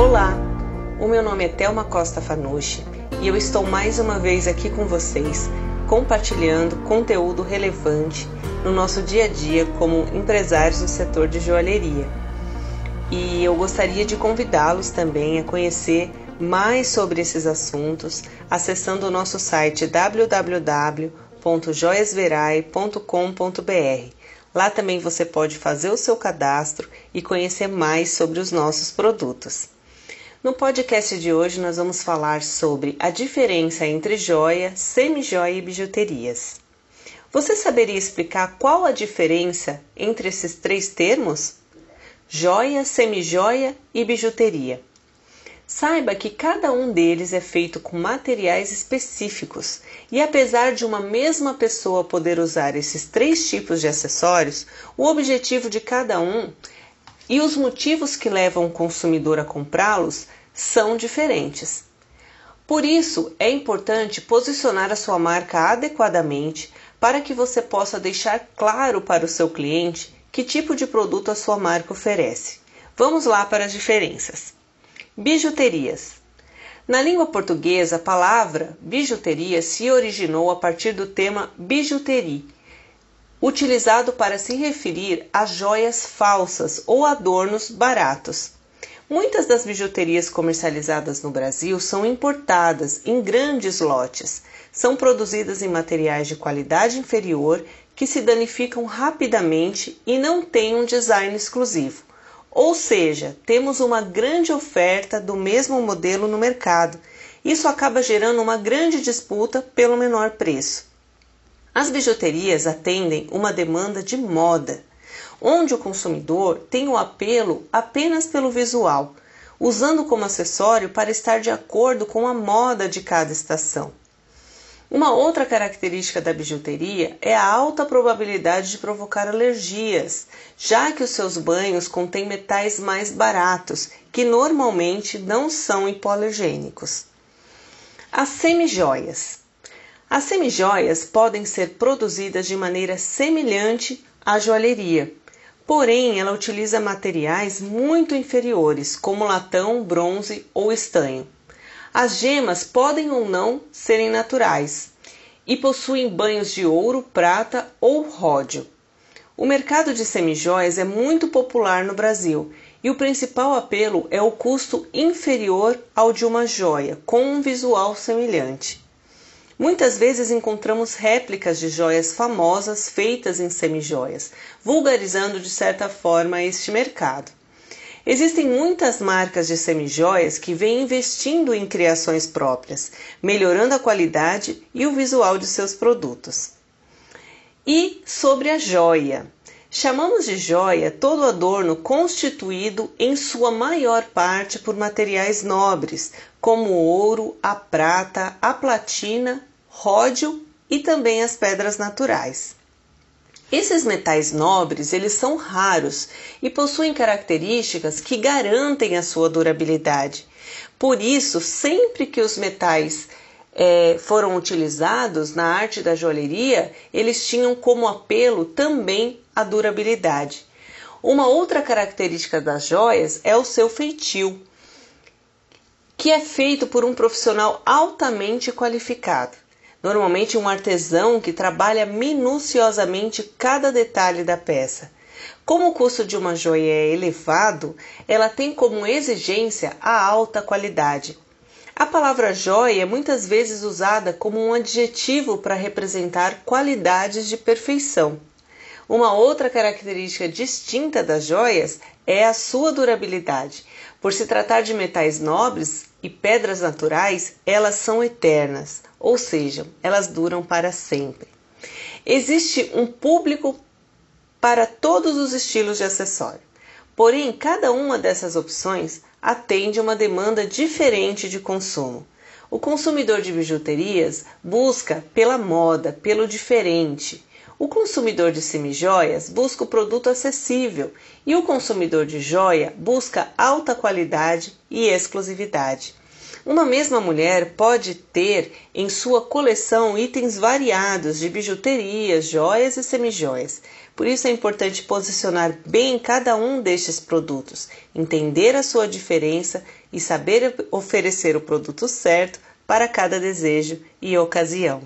Olá, o meu nome é Thelma Costa Fanucci e eu estou mais uma vez aqui com vocês compartilhando conteúdo relevante no nosso dia a dia como empresários do setor de joalheria. E eu gostaria de convidá-los também a conhecer mais sobre esses assuntos acessando o nosso site www.joiasverai.com.br. Lá também você pode fazer o seu cadastro e conhecer mais sobre os nossos produtos. No podcast de hoje nós vamos falar sobre a diferença entre joia, semi-joia e bijuterias. Você saberia explicar qual a diferença entre esses três termos? Joia, semi-joia e bijuteria. Saiba que cada um deles é feito com materiais específicos e, apesar de uma mesma pessoa poder usar esses três tipos de acessórios, o objetivo de cada um e os motivos que levam o consumidor a comprá-los são diferentes. Por isso, é importante posicionar a sua marca adequadamente para que você possa deixar claro para o seu cliente que tipo de produto a sua marca oferece. Vamos lá para as diferenças. Bijuterias. Na língua portuguesa, a palavra bijuteria se originou a partir do tema bijuterie, utilizado para se referir a joias falsas ou adornos baratos. Muitas das bijuterias comercializadas no Brasil são importadas em grandes lotes. São produzidas em materiais de qualidade inferior que se danificam rapidamente e não têm um design exclusivo. Ou seja, temos uma grande oferta do mesmo modelo no mercado. Isso acaba gerando uma grande disputa pelo menor preço. As bijuterias atendem uma demanda de moda, onde o consumidor tem o apelo apenas pelo visual, usando como acessório para estar de acordo com a moda de cada estação. Uma outra característica da bijuteria é a alta probabilidade de provocar alergias, já que os seus banhos contêm metais mais baratos, que normalmente não são hipoalergênicos. As semijoias. As semijoias podem ser produzidas de maneira semelhante à joalheria, porém ela utiliza materiais muito inferiores, como latão, bronze ou estanho. As gemas podem ou não serem naturais e possuem banhos de ouro, prata ou ródio. O mercado de semijoias é muito popular no Brasil e o principal apelo é o custo inferior ao de uma joia, com um visual semelhante. Muitas vezes encontramos réplicas de joias famosas feitas em semijoias, vulgarizando de certa forma este mercado. Existem muitas marcas de semijoias que vêm investindo em criações próprias, melhorando a qualidade e o visual de seus produtos. E sobre a joia. Chamamos de joia todo adorno constituído em sua maior parte por materiais nobres, como o ouro, a prata, a platina ródio e também as pedras naturais. Esses metais nobres, eles são raros e possuem características que garantem a sua durabilidade. Por isso, sempre que os metais é, foram utilizados na arte da joalheria, eles tinham como apelo também a durabilidade. Uma outra característica das joias é o seu feitio, que é feito por um profissional altamente qualificado normalmente um artesão que trabalha minuciosamente cada detalhe da peça. Como o custo de uma joia é elevado, ela tem como exigência a alta qualidade. A palavra joia é muitas vezes usada como um adjetivo para representar qualidades de perfeição. Uma outra característica distinta das joias é a sua durabilidade. Por se tratar de metais nobres e pedras naturais, elas são eternas ou seja, elas duram para sempre. Existe um público para todos os estilos de acessório, porém, cada uma dessas opções atende uma demanda diferente de consumo. O consumidor de bijuterias busca pela moda, pelo diferente. O consumidor de semijoias busca o produto acessível e o consumidor de joia busca alta qualidade e exclusividade. Uma mesma mulher pode ter em sua coleção itens variados de bijuterias, joias e semijoias. Por isso é importante posicionar bem cada um destes produtos, entender a sua diferença e saber oferecer o produto certo para cada desejo e ocasião.